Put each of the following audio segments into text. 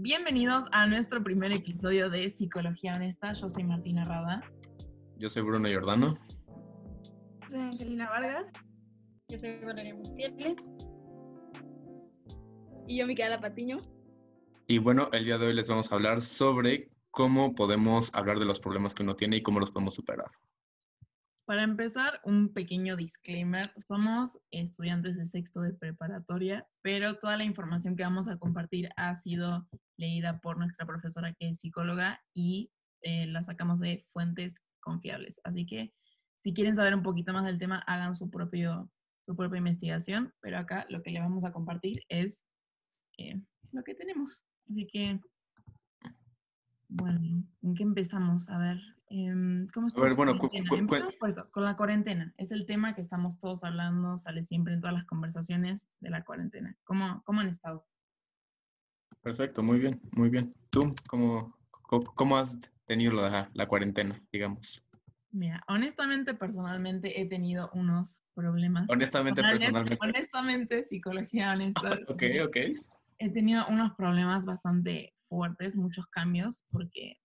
Bienvenidos a nuestro primer episodio de Psicología Honesta. Yo soy Martina Rada. Yo soy Bruno Giordano. Soy Angelina Vargas. Yo soy Valeria Mustieles. Y yo, Micaela Patiño. Y bueno, el día de hoy les vamos a hablar sobre cómo podemos hablar de los problemas que uno tiene y cómo los podemos superar. Para empezar, un pequeño disclaimer. Somos estudiantes de sexto de preparatoria, pero toda la información que vamos a compartir ha sido leída por nuestra profesora que es psicóloga y eh, la sacamos de fuentes confiables. Así que si quieren saber un poquito más del tema, hagan su, propio, su propia investigación, pero acá lo que le vamos a compartir es eh, lo que tenemos. Así que, bueno, ¿en qué empezamos? A ver, em, ¿cómo A ver, bueno, cu- cu- por eso, con la cuarentena. Es el tema que estamos todos hablando, sale siempre en todas las conversaciones de la cuarentena. ¿Cómo, cómo han estado? Perfecto, muy bien, muy bien. ¿Tú cómo, cómo, has tenido la, la cuarentena, digamos? Mira, honestamente, personalmente he tenido unos problemas. Honestamente, personalmente. Honestamente, psicología honesta. Ok, ok. He tenido unos problemas bastante fuertes, muchos cambios, porque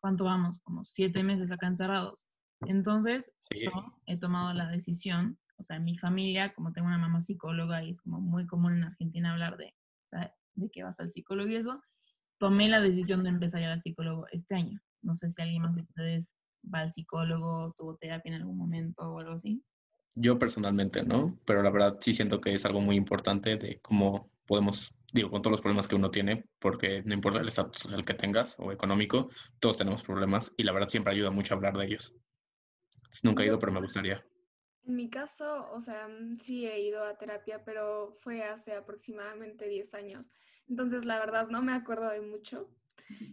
¿cuánto vamos? Como siete meses acá encerrados. Entonces, Sí. yo he tomado la decisión, o sea, en mi familia, como tengo una mamá psicóloga y es como muy común en Argentina hablar de, o sea, de que vas al psicólogo y eso, tomé la decisión de empezar a ir al psicólogo este año. No sé si alguien más de ustedes va al psicólogo, tuvo terapia en algún momento o algo así. Yo personalmente no, pero la verdad sí siento que es algo muy importante de cómo podemos, digo, con todos los problemas que uno tiene, porque no importa el estatus social que tengas o económico, todos tenemos problemas y la verdad siempre ayuda mucho hablar de ellos. Nunca he ido, pero me gustaría. En mi caso, o sea, mm, sí he ido a terapia, pero fue hace aproximadamente 10 años. Entonces, la verdad, no me acuerdo de mucho.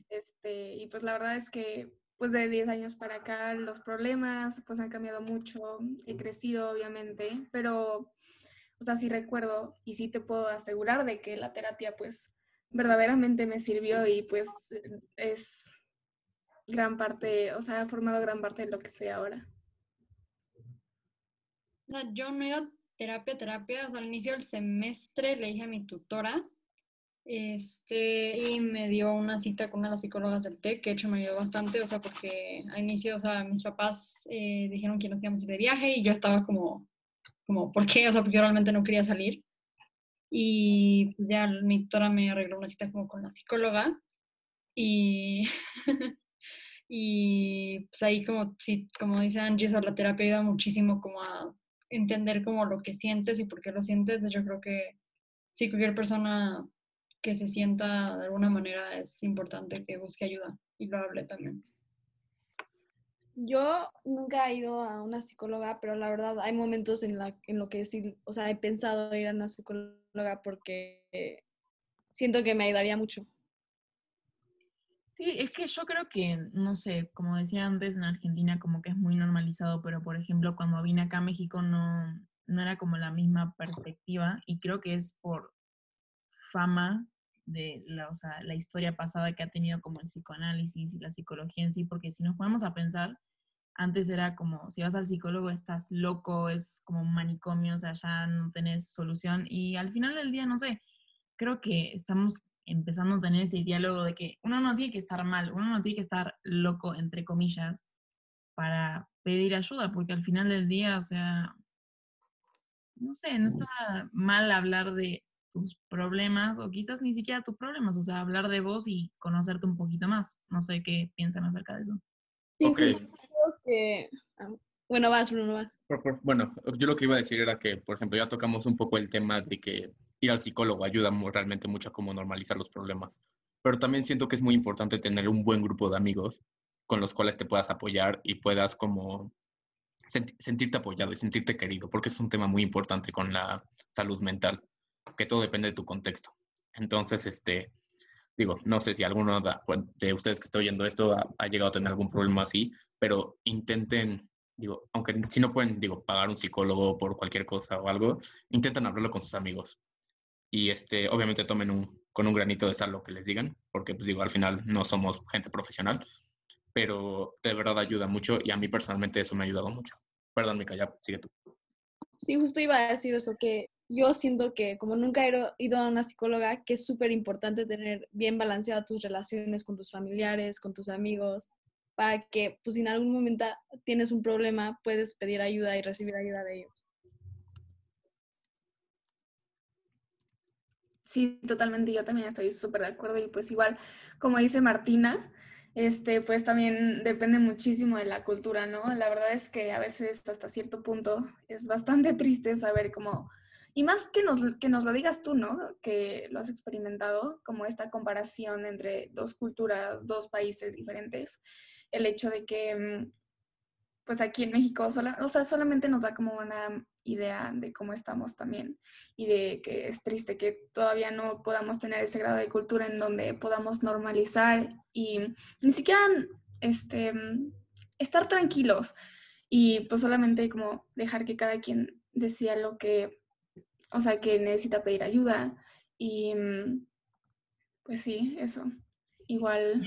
Este, y pues la verdad es que, pues de 10 años para acá, los problemas, pues han cambiado mucho. He crecido, obviamente, pero, o sea, sí recuerdo y sí te puedo asegurar de que la terapia, pues, verdaderamente me sirvió y pues es gran parte, o sea, ha formado gran parte de lo que soy ahora. Yo no he ido terapia, terapia. O sea, al inicio del semestre le dije a mi tutora este, y me dio una cita con una de las psicólogas del TEC, que de hecho me ayudó bastante, o sea, porque al inicio, o sea, mis papás eh, dijeron que nos íbamos de viaje y yo estaba como, como, ¿por qué? O sea, porque yo realmente no quería salir. Y pues ya mi tutora me arregló una cita como con la psicóloga y, y pues ahí como, sí, como dice Angie, o sea, la terapia ayuda muchísimo como a entender como lo que sientes y por qué lo sientes. Yo creo que sí, cualquier persona que se sienta de alguna manera es importante que busque ayuda y lo hable también. Yo nunca he ido a una psicóloga, pero la verdad hay momentos en, la, en lo que sí, o sea, he pensado ir a una psicóloga porque siento que me ayudaría mucho. Sí, es que yo creo que, no sé, como decía antes, en Argentina como que es muy normalizado, pero por ejemplo cuando vine acá a México no, no era como la misma perspectiva y creo que es por fama de la, o sea, la historia pasada que ha tenido como el psicoanálisis y la psicología en sí, porque si nos ponemos a pensar, antes era como, si vas al psicólogo estás loco, es como un manicomio, o sea, ya no tenés solución y al final del día, no sé, creo que estamos empezando a tener ese diálogo de que uno no tiene que estar mal, uno no tiene que estar loco, entre comillas, para pedir ayuda, porque al final del día, o sea, no sé, no está mal hablar de tus problemas o quizás ni siquiera tus problemas, o sea, hablar de vos y conocerte un poquito más. No sé qué piensan acerca de eso. Sí, sí, que... ah, Bueno, vas, Bruno, vas. Bueno, yo lo que iba a decir era que, por ejemplo, ya tocamos un poco el tema de que ir al psicólogo ayuda realmente mucho a cómo normalizar los problemas, pero también siento que es muy importante tener un buen grupo de amigos con los cuales te puedas apoyar y puedas como senti- sentirte apoyado y sentirte querido, porque es un tema muy importante con la salud mental, que todo depende de tu contexto. Entonces, este, digo, no sé si alguno de ustedes que está oyendo esto ha, ha llegado a tener algún problema así, pero intenten, digo, aunque si no pueden, digo, pagar un psicólogo por cualquier cosa o algo, intenten hablarlo con sus amigos. Y este, obviamente tomen un, con un granito de sal lo que les digan, porque pues digo, al final no somos gente profesional, pero de verdad ayuda mucho y a mí personalmente eso me ha ayudado mucho. Perdón, Mica, ya sigue tú. Sí, justo iba a decir eso, que yo siento que como nunca he ido- a una psicóloga, que es súper importante tener bien balanceadas tus relaciones con tus familiares, con tus amigos, para que pues si en algún momento tienes un problema, puedes pedir ayuda y recibir ayuda de ellos. Sí, totalmente, yo también estoy súper de acuerdo y pues igual, como dice Martina, este, pues también depende muchísimo de la cultura, ¿no? La verdad es que a veces hasta cierto punto es bastante triste saber cómo, y más que nos, que nos lo digas tú, ¿no? Que lo has experimentado, como esta comparación entre dos culturas, dos países diferentes, el hecho de que, mm, pues aquí en México, sola, o sea, solamente nos da como una idea de cómo estamos también y de que es triste que todavía no podamos tener ese grado de cultura en donde podamos normalizar y ni siquiera este, mm, estar tranquilos y pues solamente como dejar que cada quien decida lo que, o sea, que necesita pedir ayuda y mm, pues sí, eso. Igual,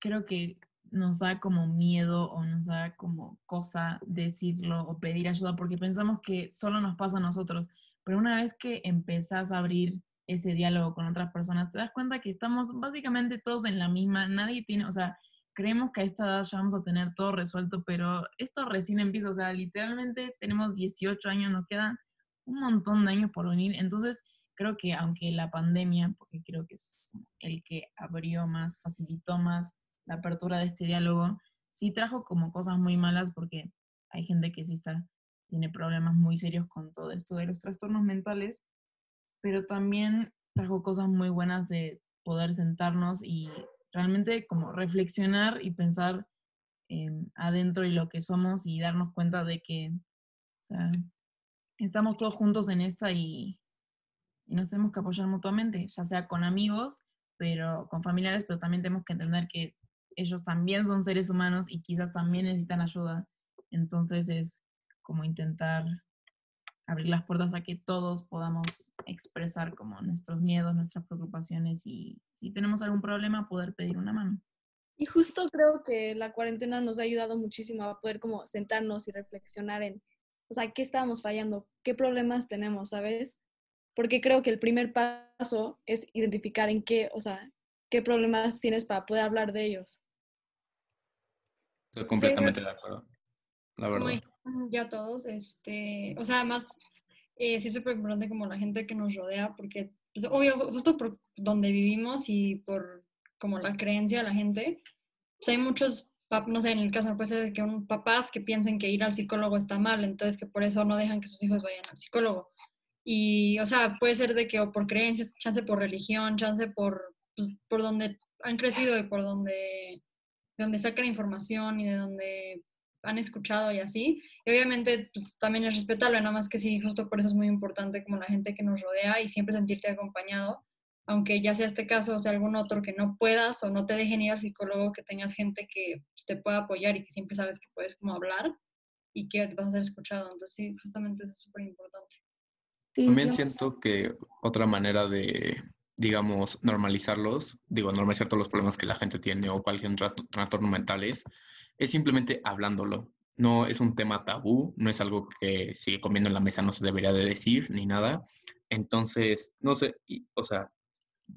creo que nos da como miedo o nos da como cosa decirlo o pedir ayuda porque pensamos que solo nos pasa a nosotros. Pero una vez que empezás a abrir ese diálogo con otras personas, te das cuenta que estamos básicamente todos en la misma, nadie tiene, o sea, creemos que a esta edad ya vamos a tener todo resuelto, pero esto recién empieza, o sea, literalmente tenemos 18 años, nos quedan un montón de años por venir, entonces creo que aunque la pandemia, porque creo que es el que abrió más, facilitó más la apertura de este diálogo, sí trajo como cosas muy malas porque hay gente que sí está, tiene problemas muy serios con todo esto de los trastornos mentales, pero también trajo cosas muy buenas de poder sentarnos y realmente como reflexionar y pensar em, adentro y lo que somos y darnos cuenta de que, o sea, estamos todos juntos en esta y, y nos tenemos que apoyar mutuamente, ya sea con amigos, pero con familiares, pero también tenemos que entender que ellos también son seres humanos y quizás también necesitan ayuda. Entonces es como intentar abrir las puertas a que todos podamos expresar como nuestros miedos, nuestras preocupaciones y si tenemos algún problema poder pedir una mano. Y justo creo que la cuarentena nos ha ayudado muchísimo a poder como sentarnos y reflexionar en, o sea, qué estábamos fallando, qué problemas tenemos, ¿sabes? Porque creo que el primer paso es identificar en qué, o sea, qué problemas tienes para poder hablar de ellos. Estoy completamente de acuerdo. La verdad. ya todos, este, o sea, además, eh, sí es súper importante como la gente que nos rodea, porque, pues, obvio, justo por donde vivimos y por como la creencia de la gente, pues hay muchos, no sé, en el caso puede ser de que un papás que piensen que ir al psicólogo está mal, entonces que por eso no dejan que sus hijos vayan al psicólogo. Y, o sea, puede ser de que o por creencias, chance por religión, chance por, pues, por donde han crecido y por donde, de donde sacan información y de donde han escuchado y así. Y obviamente, pues también es respetable, nada más que sí, justo por eso es muy importante como la gente que nos rodea y siempre sentirte acompañado, aunque ya sea este caso o sea algún otro que no puedas o no te dejen ir al psicólogo, que tengas gente que pues, te pueda apoyar y que siempre sabes que puedes como hablar y que vas a ser escuchado. Entonces, sí, justamente eso es súper importante. sí, También sí, siento que otra manera de, digamos, normalizarlos, digo, normalizar todos los problemas que la gente tiene o cualquier tra- trastorno mental es, simplemente hablándolo. No es un tema tabú, no es algo que si comiendo en la mesa no se debería de decir ni nada. Entonces, no sé, o sea,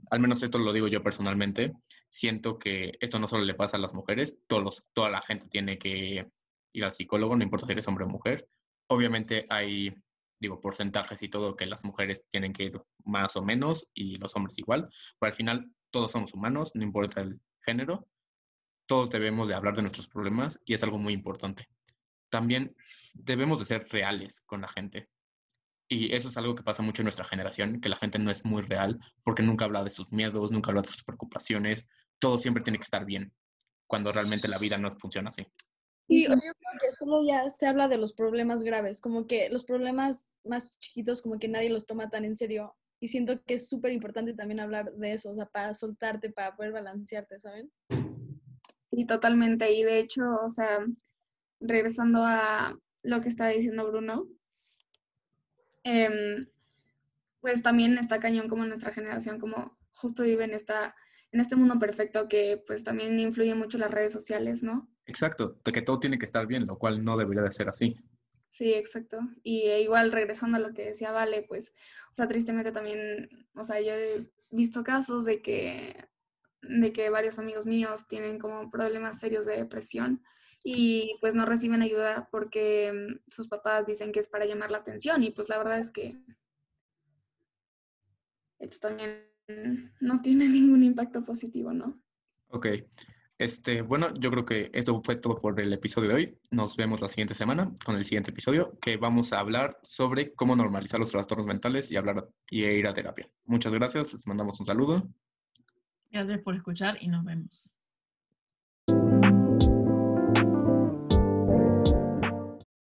al menos esto lo digo yo personalmente, siento que esto no solo le pasa a las mujeres, todos toda la gente tiene que ir al psicólogo, no importa si eres hombre o mujer. Obviamente hay, digo, porcentajes y todo que las mujeres tienen que ir más o menos y los hombres igual, pero al final todos somos humanos, no importa el género, todos debemos de hablar de nuestros problemas y es algo muy importante. También debemos de ser reales con la gente. Y eso es algo que pasa mucho en nuestra generación, que la gente no es muy real porque nunca habla de sus miedos, nunca habla de sus preocupaciones, todo siempre tiene que estar bien, cuando realmente la vida no funciona así. Sí, yo creo que solo ya se habla de los problemas graves, como que los problemas más chiquitos como que nadie los toma tan en serio. Y siento que es súper importante también hablar de eso, o sea, para soltarte, para poder balancearte, ¿saben? Sí, totalmente. Y de hecho, o sea, regresando a lo que estaba diciendo Bruno, em, pues también está cañón como nuestra generación, como justo vive en, esta, en este mundo perfecto que pues también influye mucho las redes sociales, ¿no? Exacto, de que todo tiene que estar bien, lo cual no debería de ser así. Sí, exacto. Y eh, igual regresando a lo que decía Vale, pues, o sea, tristemente también, o sea, yo he visto casos de que, de que varios amigos míos tienen como problemas serios de depresión y pues no reciben ayuda porque mm, sus papás dicen que es para llamar la atención y pues la verdad es que esto también no tiene ningún impacto positivo, ¿no? Ok. Este, bueno, yo creo que esto fue todo por el episodio de hoy. Nos vemos la siguiente semana con el siguiente episodio, que vamos a hablar sobre cómo normalizar los trastornos mentales y hablar y ir a terapia. Muchas gracias, les mandamos un saludo. Gracias por escuchar y nos vemos.